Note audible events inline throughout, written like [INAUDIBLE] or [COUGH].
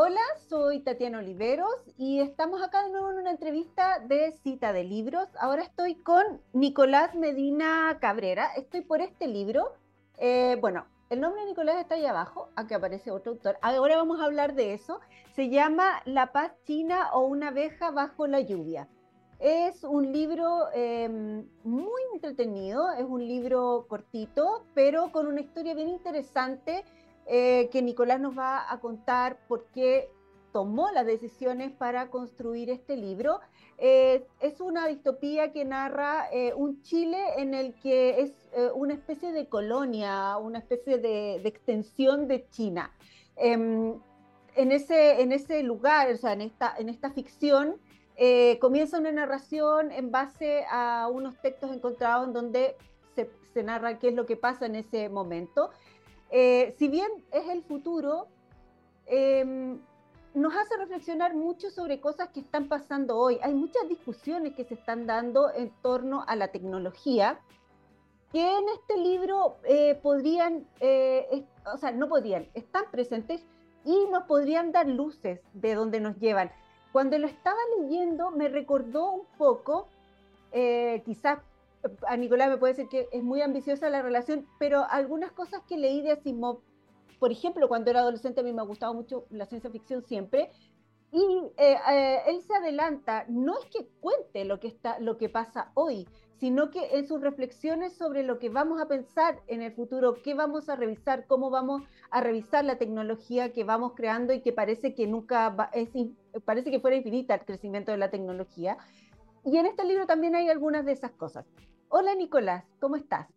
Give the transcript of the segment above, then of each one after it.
Hola, soy Tatiana Oliveros y estamos acá de nuevo en una entrevista de cita de libros. Ahora estoy con Nicolás Medina Cabrera. Estoy por este libro. Eh, bueno, el nombre de Nicolás está ahí abajo, aquí aparece otro autor. Ahora vamos a hablar de eso. Se llama La paz china o una abeja bajo la lluvia. Es un libro em, muy entretenido, es un libro cortito, pero con una historia bien interesante eh, que Nicolás nos va a contar por qué tomó las decisiones para construir este libro. Eh, es una distopía que narra eh, un Chile en el que es una especie de colonia, una especie de, extensión de China. Em, en, ese, en ese lugar, o sea, en esta, en esta ficción, comienza una narración en base a unos textos encontrados en donde se narra qué es lo que pasa en ese momento. Eh, si bien es el futuro, em, nos hace reflexionar mucho sobre cosas que están pasando hoy. Hay muchas discusiones que se están dando en torno a la tecnología que en este libro eh, podrían, eh, o sea, no podrían, están presentes y nos podrían dar luces de dónde nos llevan. Cuando lo estaba leyendo me recordó un poco, quizás a Nicolás me puede decir que es muy ambiciosa la relación, pero algunas cosas que leí de Asimov, por ejemplo, cuando era adolescente a mí me ha gustado mucho la ciencia ficción siempre, y eh, eh, él se adelanta, no es que cuente lo que, está, lo que pasa hoy, sino que en sus reflexiones sobre lo que vamos a pensar en el futuro, qué vamos a revisar, cómo vamos a revisar la tecnología que vamos creando y que parece que nunca es, parece que fuera infinita el crecimiento de la tecnología. Y en este libro también hay algunas de esas cosas. Hola Nicolás, ¿cómo estás?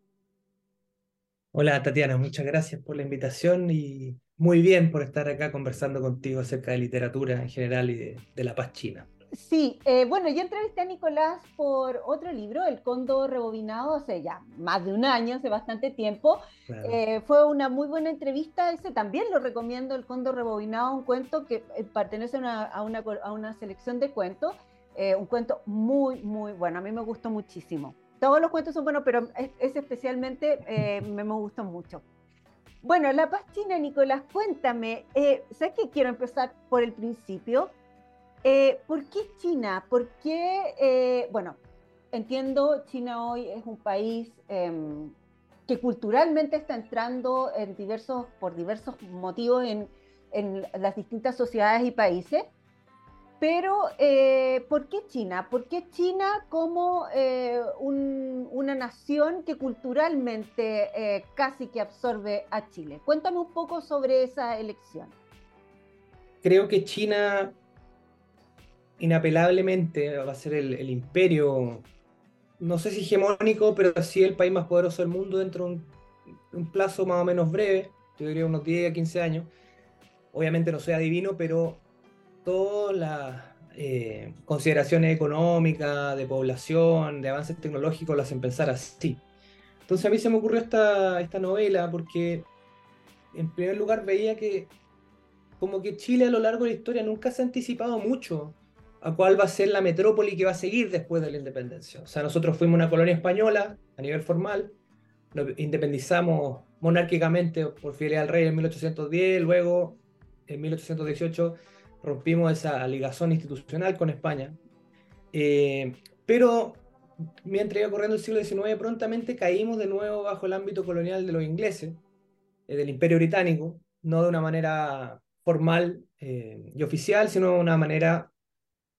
Hola Tatiana, muchas gracias por la invitación y muy bien por estar acá conversando contigo acerca de literatura en general y de, la paz china. Sí, eh, bueno, yo entrevisté a Nicolás por otro libro, El Cóndor Rebobinado, hace ya más de un año, hace bastante tiempo. Eh, fue una muy buena entrevista, ese también lo recomiendo, El Cóndor Rebobinado, un cuento que eh, pertenece a una, a una selección de cuentos eh, un cuento muy, muy bueno. A mí me gustó muchísimo. Todos los cuentos son buenos, pero ese especialmente eh, me, me, gustó mucho. Bueno, La Paz China, Nicolás, cuéntame. Eh, sé que quiero empezar por el principio. Eh, ¿Por qué China? ¿Por qué, bueno, entiendo, China hoy es un país em, que culturalmente está entrando en diversos, por diversos motivos en, en las distintas sociedades y países. Pero, eh, ¿por qué China? ¿Por qué China como eh, una nación que culturalmente eh, casi que absorbe a Chile? Cuéntame un poco sobre esa elección. Creo que China inapelablemente va a ser el, imperio, no sé si hegemónico, pero sí el país más poderoso del mundo dentro de un, plazo más o menos breve, yo diría unos 10 a 15 años. Obviamente no soy adivino, pero todas las eh, consideraciones económicas, de población, de avances tecnológicos, lo hacen pensar así. Entonces a mí se me ocurrió esta, esta novela porque, en primer lugar, veía que como que Chile a lo largo de la historia nunca se ha anticipado mucho a cuál va a ser la metrópoli que va a seguir después de la independencia. O sea, nosotros fuimos una colonia española a nivel formal, nos independizamos monárquicamente por fidelidad al rey en 1810, luego en 1818 rompimos esa ligazón institucional con España. Eh, pero mientras iba corriendo el siglo XIX, prontamente caímos de nuevo bajo el ámbito colonial de los ingleses, eh, del Imperio Británico, no de una manera formal eh, y oficial, sino de una manera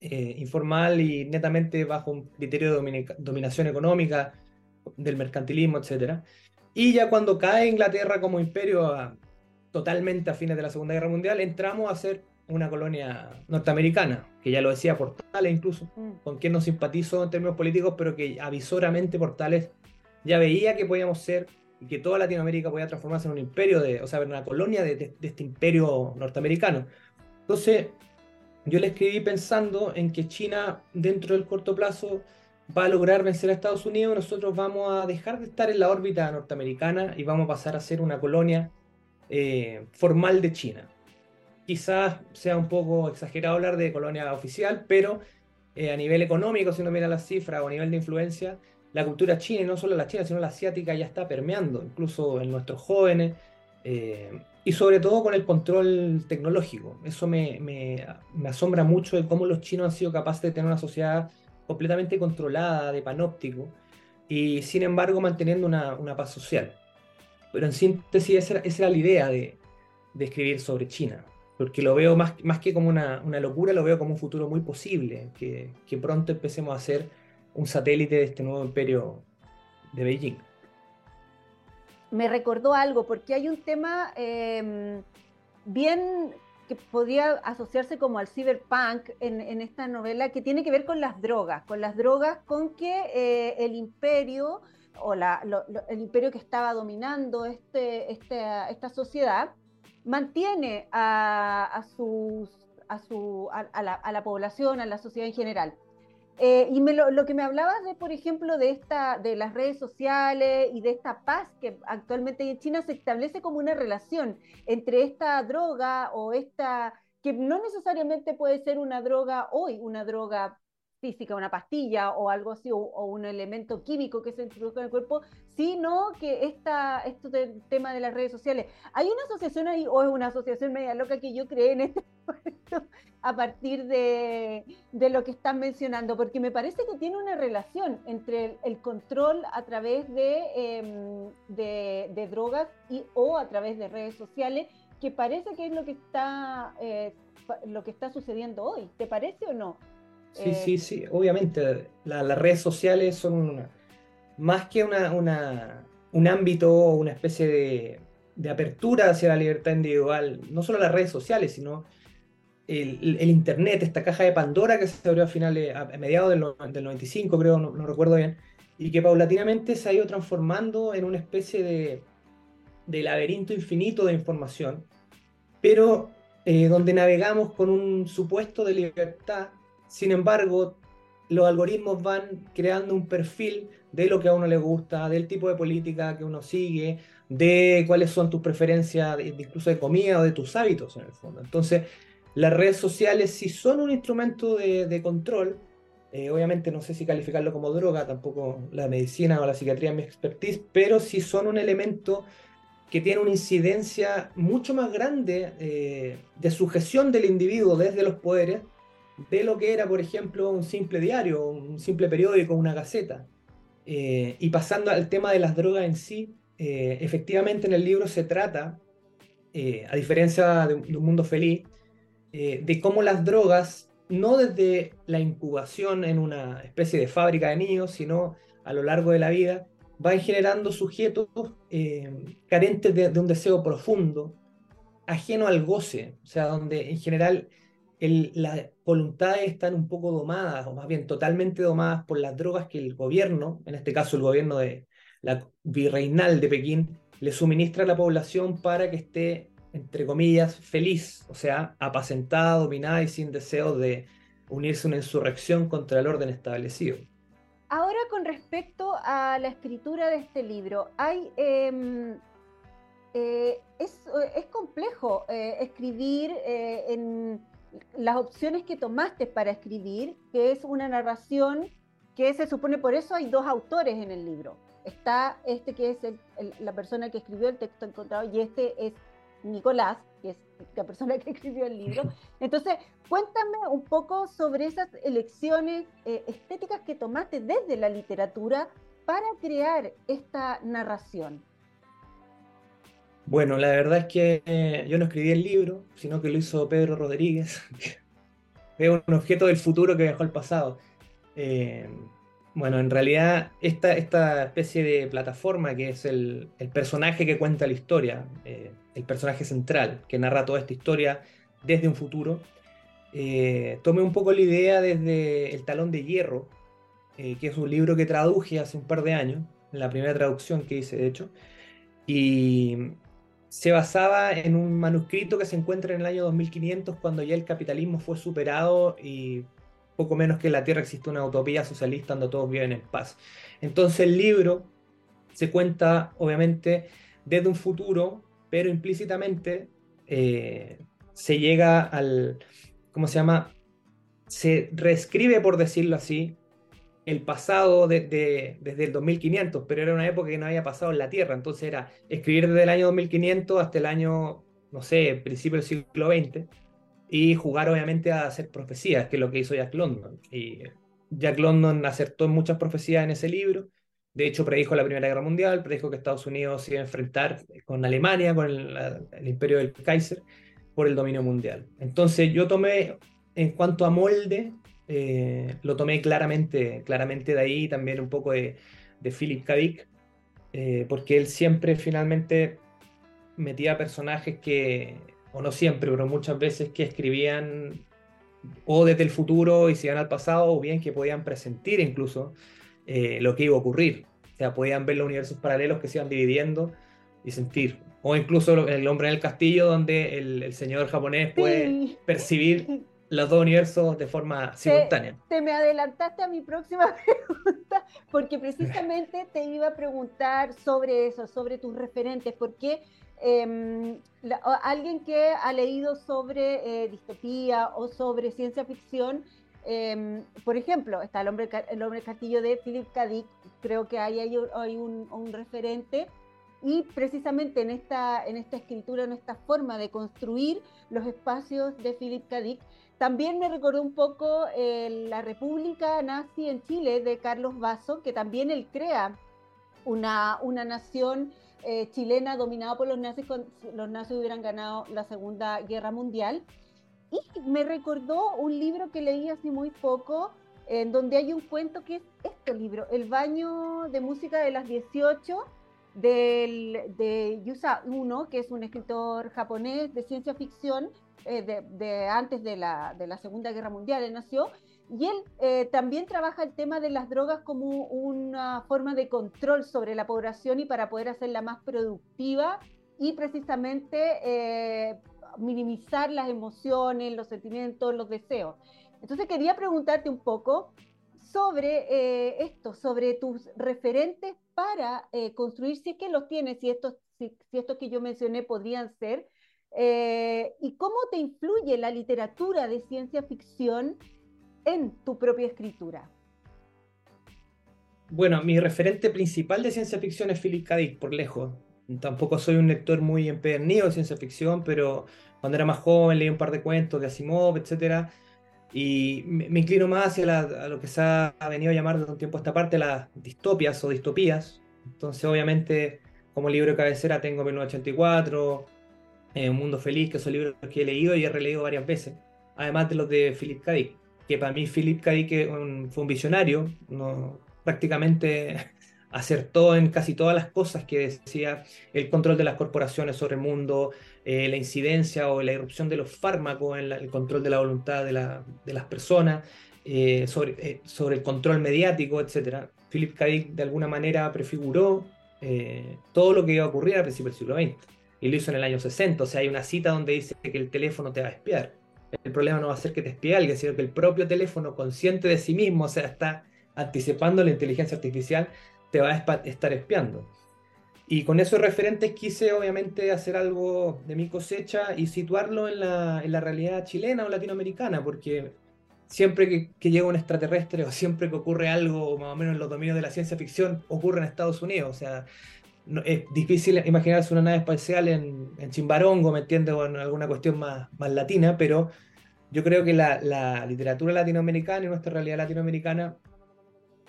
informal y netamente bajo un criterio de dominación económica, del mercantilismo, etc. Y ya cuando cae Inglaterra como imperio totalmente a fines de la Segunda Guerra Mundial, entramos a ser una colonia norteamericana, que ya lo decía Portales incluso, mm. con quien no simpatizo en términos políticos, pero que avisoramente Portales ya veía que podíamos ser y que toda Latinoamérica podía transformarse en un imperio, de, o sea, en una colonia de, este imperio norteamericano. Entonces, yo le escribí pensando en que China, dentro del corto plazo, va a lograr vencer a Estados Unidos, nosotros vamos a dejar de estar en la órbita norteamericana y vamos a pasar a ser una colonia eh, formal de China quizás sea un poco exagerado hablar de colonia oficial, pero eh, a nivel económico, si uno mira las cifras o a nivel de influencia, la cultura china, y no solo la china, sino la asiática, ya está permeando, incluso en nuestros jóvenes. Eh, y sobre todo con el control tecnológico. Eso me, asombra mucho de cómo los chinos han sido capaces de tener una sociedad completamente controlada, de panóptico, y sin embargo manteniendo una, paz social. Pero en síntesis, esa, esa era la idea de, escribir sobre China, porque lo veo más, que como una, locura, lo veo como un futuro muy posible, que, pronto empecemos a ser un satélite de este nuevo imperio de Beijing. Me recordó algo, porque hay un tema em, bien que podría asociarse como al cyberpunk en, esta novela, que tiene que ver con las drogas, con las drogas con que eh, el imperio o el imperio que estaba dominando este, este esta sociedad mantiene a, sus, a, su, la, a la población, a la sociedad en general. Eh, y lo, que me hablabas de, por ejemplo, de, esta, de las redes sociales y de esta paz que actualmente en China se establece como una relación entre esta droga o esta, que no necesariamente puede ser una droga hoy, una droga física, una pastilla o algo así, o, un elemento químico que se introduce en el cuerpo, sino que esta, esto del tema de las redes sociales. ¿Hay una asociación ahí o es una asociación media loca que yo creé en este [LAUGHS] momento a partir de, de lo que están mencionando? Porque me parece que tiene una relación entre el, control a través de, em, de, de, drogas y o a través de redes sociales, que parece que es lo que está, eh, lo que está sucediendo hoy. ¿Te parece o no? Sí, eh, sí, sí, obviamente las redes sociales son más que una, un ámbito o una especie de, apertura hacia la libertad individual, no solo las redes sociales, sino el, Internet, esta caja de Pandora que se abrió a finales, a mediados del, 95, creo, no, recuerdo bien, y que paulatinamente se ha ido transformando en una especie de, laberinto infinito de información, pero eh, donde navegamos con un supuesto de libertad sin embargo, los algoritmos van creando un perfil de lo que a uno le gusta, del tipo de política que uno sigue, de cuáles son tus preferencias, incluso de comida o de tus hábitos en el fondo. Entonces, las redes sociales sí son un instrumento de, control. Eh, obviamente no sé si calificarlo como droga, tampoco la medicina o la psiquiatría es mi expertise, pero sí son un elemento que tiene una incidencia mucho más grande eh, de sujeción del individuo desde los poderes de lo que era, por ejemplo, un simple diario, un simple periódico, una gaceta. Eh, y pasando al tema de las drogas en sí, eh, efectivamente en el libro se trata, eh, a diferencia de, un mundo feliz, de cómo las drogas, no desde la incubación en una especie de fábrica de niños, sino a lo largo de la vida, van generando sujetos carentes de, un deseo profundo, ajeno al goce, o sea, donde en general las voluntades están un poco domadas, o más bien totalmente domadas por las drogas que el gobierno, en este caso el gobierno de la virreinal de Pekín, le suministra a la población para que esté, entre comillas, feliz, o sea, apacentada, dominada y sin deseo de unirse a una insurrección contra el orden establecido. Ahora, con respecto a la escritura de este libro. Em, eh, es, complejo eh, escribir eh, en las opciones que tomaste para escribir, que es una narración que se supone, por eso hay dos autores en el libro. Está este que es la persona que escribió el texto encontrado y este es Nicolás, que es la persona que [LAUGHS] escribió el libro. [LAUGHS] Entonces, cuéntame un poco sobre esas elecciones eh, estéticas que tomaste desde la literatura para crear esta narración. Bueno, la verdad es que eh, yo no escribí el libro, sino que lo hizo Pedro Rodríguez, [LAUGHS] es un objeto del futuro que dejó al pasado. Eh, bueno, en realidad esta, esta especie de plataforma que es el, personaje que cuenta la historia, eh, el personaje central que narra toda esta historia desde un futuro, tomé un poco la idea desde El Talón de Hierro, que es un libro que traduje hace un par de años, la primera traducción que hice de hecho, y se basaba en un manuscrito que se encuentra en el año 2500 cuando ya el capitalismo fue superado y poco menos que en la Tierra existe una utopía socialista donde todos viven en paz. Entonces el libro se cuenta obviamente desde un futuro, pero implícitamente eh, se llega al, ¿cómo se llama? Se reescribe, por decirlo así, el pasado desde el 2500, pero era una época que no había pasado en la Tierra, entonces era escribir desde el año 2500 hasta el año no sé, principio del siglo XX, y jugar obviamente a hacer profecías, que es lo que hizo Jack London. Y Jack London acertó en muchas profecías en ese libro, de hecho predijo la Primera Guerra Mundial, predijo que Estados Unidos se iba a enfrentar con Alemania, con el, imperio del Kaiser, por el dominio mundial. Entonces yo tomé, en cuanto a molde, eh, lo tomé claramente, claramente de ahí, también un poco de, de Philip K. Dick, eh, porque él siempre finalmente metía personajes que, o no siempre, pero muchas veces que escribían o desde el futuro y se iban al pasado, o bien que podían presentir incluso eh, lo que iba a ocurrir. O sea, podían ver los universos paralelos que se iban dividiendo y sentir. O incluso el hombre en el castillo, donde el, señor japonés puede percibir los dos universos de forma simultánea. Te, me adelantaste a mi próxima [LAUGHS] pregunta, porque precisamente te iba a preguntar sobre eso, sobre tus referentes, porque em, alguien que ha leído sobre eh, distopía o sobre ciencia ficción, em, por ejemplo, está el hombre, el hombre castillo de Philip K. Dick, creo que ahí hay, hay un, un, referente, y precisamente en esta, en esta escritura, en esta forma de construir los espacios de Philip K. Dick, también me recordó un poco eh, la República Nazi en Chile de Carlos Vaso, que también él crea una, una nación eh, chilena dominada por los nazis, cuando los nazis hubieran ganado la Segunda Guerra Mundial. Y me recordó un libro que leí hace muy poco, en donde hay un cuento que es este libro, El baño de música de las 18, del, de Yusa Uno, que es un escritor japonés de ciencia ficción, eh, de, antes de la, de la, Segunda Guerra Mundial, él nació, y él eh, también trabaja el tema de las drogas como una forma de control sobre la población y para poder hacerla más productiva y precisamente eh, minimizar las emociones, los sentimientos, los deseos. Entonces quería preguntarte un poco sobre esto, sobre tus referentes para construir, si es que los tienes, si estos, si, si estos que yo mencioné podrían ser, eh, ¿Y cómo te influye la literatura de ciencia ficción en tu propia escritura? Bueno, mi referente principal de ciencia ficción es Philip K. Dick, por lejos. Tampoco soy un lector muy empedernido de ciencia ficción, pero cuando era más joven leí un par de cuentos de Asimov, etc. Y me, inclino más hacia lo que se ha, venido a llamar desde un tiempo a esta parte las distopias o distopías. Entonces, obviamente, como libro cabecera tengo 1984, eh, un Mundo Feliz, que son libros que he leído y he releído varias veces, además de los de Philip K. Dick, que para mí Philip K. Dick fue un visionario, no, prácticamente [LAUGHS] acertó en casi todas las cosas que decía el control de las corporaciones sobre el mundo, eh, la incidencia o la irrupción de los fármacos en el control de la voluntad de, las personas, eh, sobre, sobre, el control mediático, etc. Philip K. Dick de alguna manera prefiguró todo lo que iba a ocurrir a principios del siglo XX y lo hizo en el año 60. O sea, hay una cita donde dice que el teléfono te va a espiar. El problema no va a ser que te espie alguien, sino que el propio teléfono, consciente de sí mismo, o sea, está anticipando la inteligencia artificial, te va a estar espiando. Y con esos referentes quise obviamente hacer algo de mi cosecha y situarlo en la, en la realidad chilena o latinoamericana, porque siempre que, que, llega un extraterrestre o siempre que ocurre algo más o menos en los dominios de la ciencia ficción, ocurre en Estados Unidos. O sea, es difícil imaginarse una nave espacial en, en Chimbarongo, ¿me entiendes? O en alguna cuestión más, más latina, pero yo creo que la, la, literatura latinoamericana y nuestra realidad latinoamericana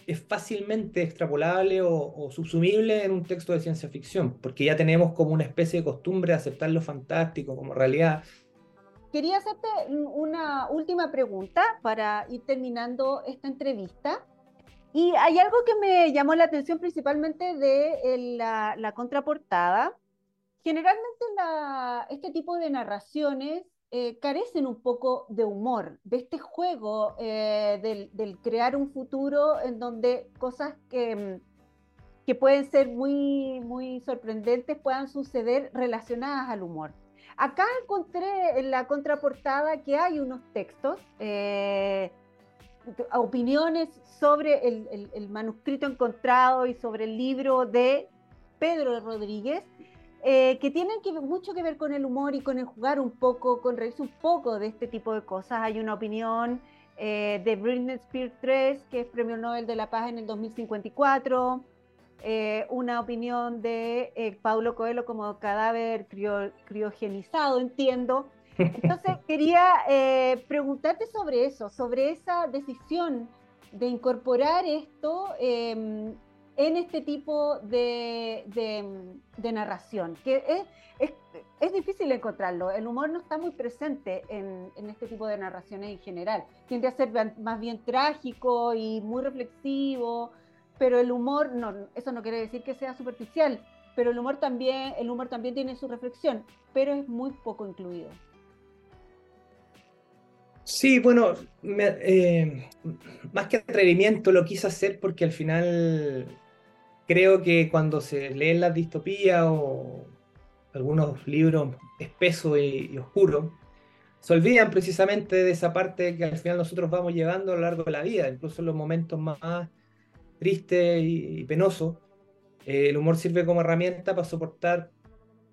es fácilmente extrapolable o, o, subsumible en un texto de ciencia ficción, porque ya tenemos como una especie de costumbre de aceptar lo fantástico como realidad. Quería hacerte una última pregunta para ir terminando esta entrevista. Y hay algo que me llamó la atención principalmente de la, contraportada. Generalmente este tipo de narraciones eh, carecen un poco de humor, de este juego eh, del, crear un futuro en donde cosas que, pueden ser muy, muy sorprendentes puedan suceder relacionadas al humor. Acá encontré en la contraportada que hay unos textos eh, opiniones sobre el, manuscrito encontrado y sobre el libro de Pedro Rodríguez, eh, que tienen mucho que ver con el humor y con el jugar un poco, con reírse un poco de este tipo de cosas. Hay una opinión eh, de Britney Spears 3, que es Premio Nobel de la Paz en el 2054. eh, una opinión de eh, Paulo Coelho como cadáver criogenizado, entiendo. Entonces quería eh, preguntarte sobre eso, sobre esa decisión de incorporar esto em, en este tipo de, narración, que es, difícil encontrarlo. El humor no está muy presente en, en, este tipo de narraciones en general. Tiende a ser más bien trágico y muy reflexivo, pero el humor, no, eso no quiere decir que sea superficial, pero el humor también, el humor también tiene su reflexión, pero es muy poco incluido. Sí, bueno, eh, más que atrevimiento lo quise hacer porque al final creo que cuando se leen las distopías o algunos libros espesos y, oscuros, se olvidan precisamente de esa parte que al final nosotros vamos llevando a lo largo de la vida, incluso en los momentos más tristes y, penosos. Eh, el humor sirve como herramienta para soportar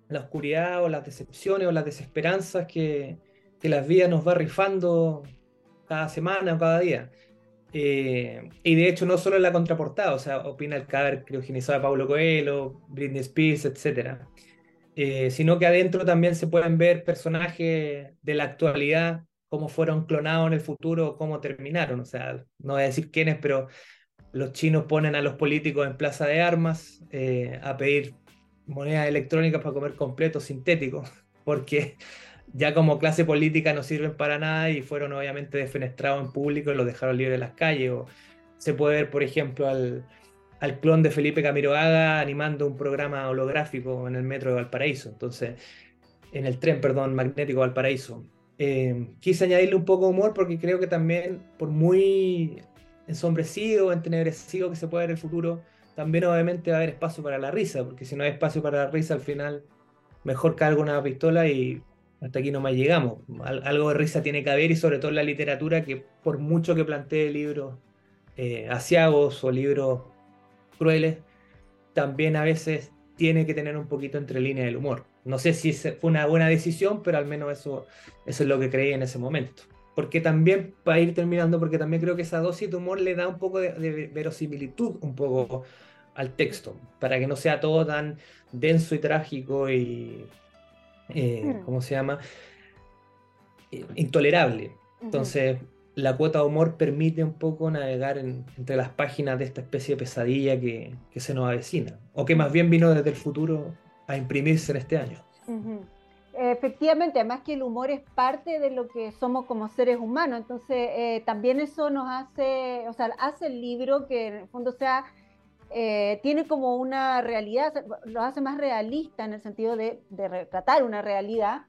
la oscuridad o las decepciones o las desesperanzas que, que las vidas nos va rifando cada semana o cada día. Eh, y de hecho no solo en la contraportada, o sea, opina el cadáver criogenizado de Pablo Coelho, Britney Spears, etc. Eh, sino que adentro también se pueden ver personajes de la actualidad, cómo fueron clonados en el futuro, cómo terminaron. O sea, no voy a decir quiénes, pero los chinos ponen a los políticos en plaza de armas eh, a pedir monedas electrónicas para comer completos sintéticos, [LAUGHS] porque ya como clase política no sirven para nada y fueron obviamente defenestrados en público y los dejaron libres en las calles. O se puede ver, por ejemplo, al, al clon de Felipe Camiroaga animando un programa holográfico en el metro de Valparaíso, entonces, en el tren, perdón, magnético de Valparaíso. Eh, quise añadirle un poco de humor porque creo que también, por muy ensombrecido, entenebrecido que se pueda ver el futuro, también obviamente va a haber espacio para la risa, porque si no hay espacio para la risa, al final mejor cargo una pistola y hasta aquí nomás llegamos. algo de risa tiene que haber y sobre todo en la literatura que por mucho que plantee libros eh, asiagos o libros crueles, también a veces tiene que tener un poquito entre línea del humor. No sé si fue una buena decisión, pero al menos eso, eso es lo que creí en ese momento. Porque también, para ir terminando, porque también creo que esa dosis de humor le da un poco de, de verosimilitud un poco al texto, para que no sea todo tan denso y trágico y, eh, mm. ¿cómo se llama? Eh, intolerable. Entonces, la cuota de humor permite un poco navegar entre las páginas de esta especie de pesadilla que, se nos avecina, o que más bien vino desde el futuro a imprimirse en este año. Efectivamente, además que el humor es parte de lo que somos como seres humanos, entonces eh, también eso nos hace, o sea, hace el libro que en el fondo sea eh, tiene como una realidad, lo hace más realista en el sentido de, retratar una realidad,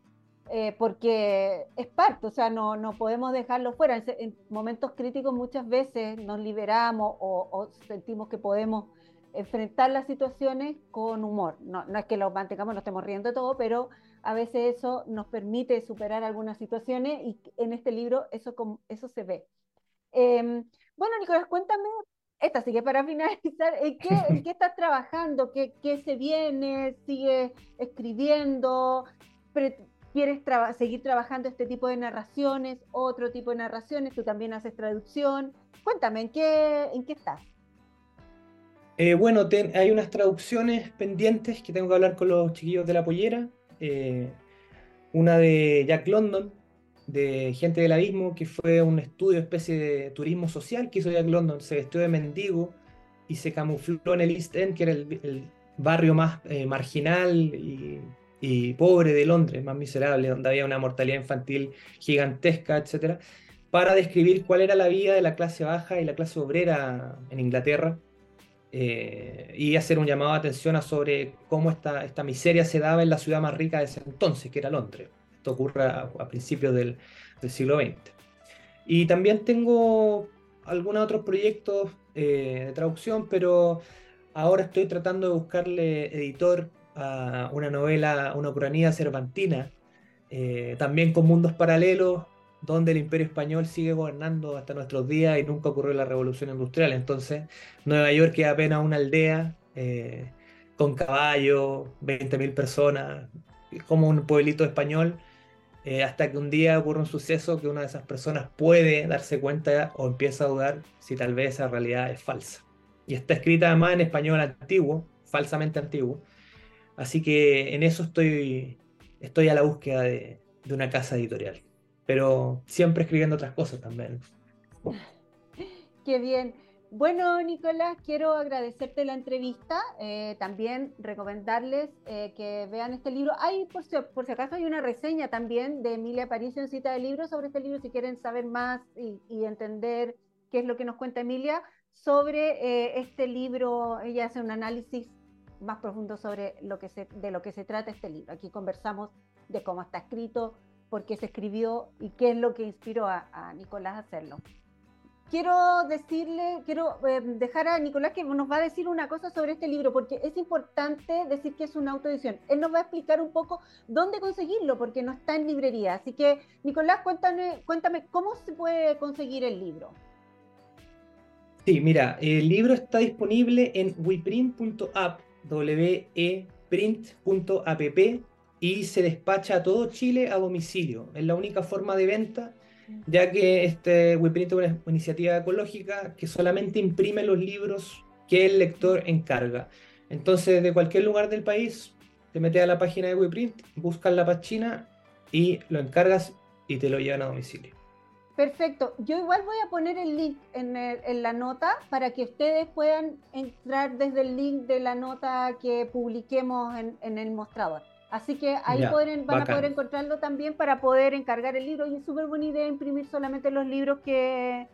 eh, porque es parte, o sea, no, no podemos dejarlo fuera. En, momentos críticos muchas veces nos liberamos o, sentimos que podemos enfrentar las situaciones con humor. No, no es que lo mantengamos, no estemos riendo de todo, pero a veces eso nos permite superar algunas situaciones y en este libro eso, eso se ve. Em, bueno, Nicolás, cuéntame esta sí que para finalizar, ¿en qué, qué estás trabajando? ¿Qué, ¿Qué, se viene? ¿Sigues escribiendo? ¿Quieres seguir trabajando este tipo de narraciones? ¿Otro tipo de narraciones? ¿Tú también haces traducción? Cuéntame, ¿en qué, en qué estás? Eh, bueno, hay unas traducciones pendientes que tengo que hablar con los chiquillos de la pollera. Eh, una de Jack London, de Gente del Abismo, que fue un estudio, especie de turismo social que hizo Jack London. Se vestió de mendigo y se camufló en el East End, que era el, barrio más eh, marginal y, pobre de Londres, más miserable, donde había una mortalidad infantil gigantesca, etc., para describir cuál era la vida de la clase baja y la clase obrera en Inglaterra. Eh, y hacer un llamado de atención a sobre cómo esta, esta miseria se daba en la ciudad más rica de ese entonces, que era Londres ocurra a, principios del, siglo XX. Y también tengo algunos otros proyectos eh, de traducción, pero ahora estoy tratando de buscarle editor a una novela, una ucranía cervantina, eh, también con mundos paralelos, donde el imperio español sigue gobernando hasta nuestros días y nunca ocurrió la revolución industrial. Entonces, Nueva York es apenas una aldea eh, con caballos, 20.000 personas, como un pueblito español eh, hasta que un día ocurre un suceso que una de esas personas puede darse cuenta o empieza a dudar si tal vez esa realidad es falsa. y está escrita además en español antiguo, falsamente antiguo. Así que en eso estoy, estoy a la búsqueda de, de una casa editorial, pero siempre escribiendo otras cosas también. Qué bien. Bueno, Nicolás, quiero agradecerte la entrevista. Eh, también recomendarles eh, que vean este libro. Hay, por si, por si, acaso, hay una reseña también de Emilia Aparicio en cita de libros sobre este libro, si quieren saber más y, entender qué es lo que nos cuenta Emilia sobre eh, este libro. Ella hace un análisis más profundo sobre lo que se, de lo que se trata este libro. Aquí conversamos de cómo está escrito, por qué se escribió y qué es lo que inspiró a Nicolás a hacerlo quiero decirle, quiero eh, dejar a Nicolás que nos va a decir una cosa sobre este libro, porque es importante decir que es una autoedición. Él nos va a explicar un poco dónde conseguirlo, porque no está en librería. Así que, Nicolás, cuéntame, cuéntame cómo se puede conseguir el libro. Sí, mira, el libro está disponible en weprint.app, weprint.app, y se despacha a todo Chile a domicilio. Es la única forma de venta ya que este WePrint es una iniciativa ecológica que solamente imprime los libros que el lector encarga. Entonces, de cualquier lugar del país, te metes a la página de WePrint, buscas la página y lo encargas y te lo llevan a domicilio. Perfecto. Yo igual voy a poner el link en, la nota para que ustedes puedan entrar desde el link de la nota que publiquemos en el mostrador. Así que ahí van a poder encontrarlo también para poder encargar el libro. Y es súper buena idea imprimir solamente los libros que,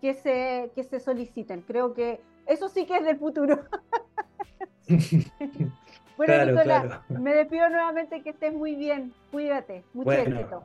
que, se, que se soliciten. Creo que eso sí que es del futuro. [LAUGHS] bueno, Nicolás, me despido nuevamente que estés muy bien. Cuídate. Mucho éxito.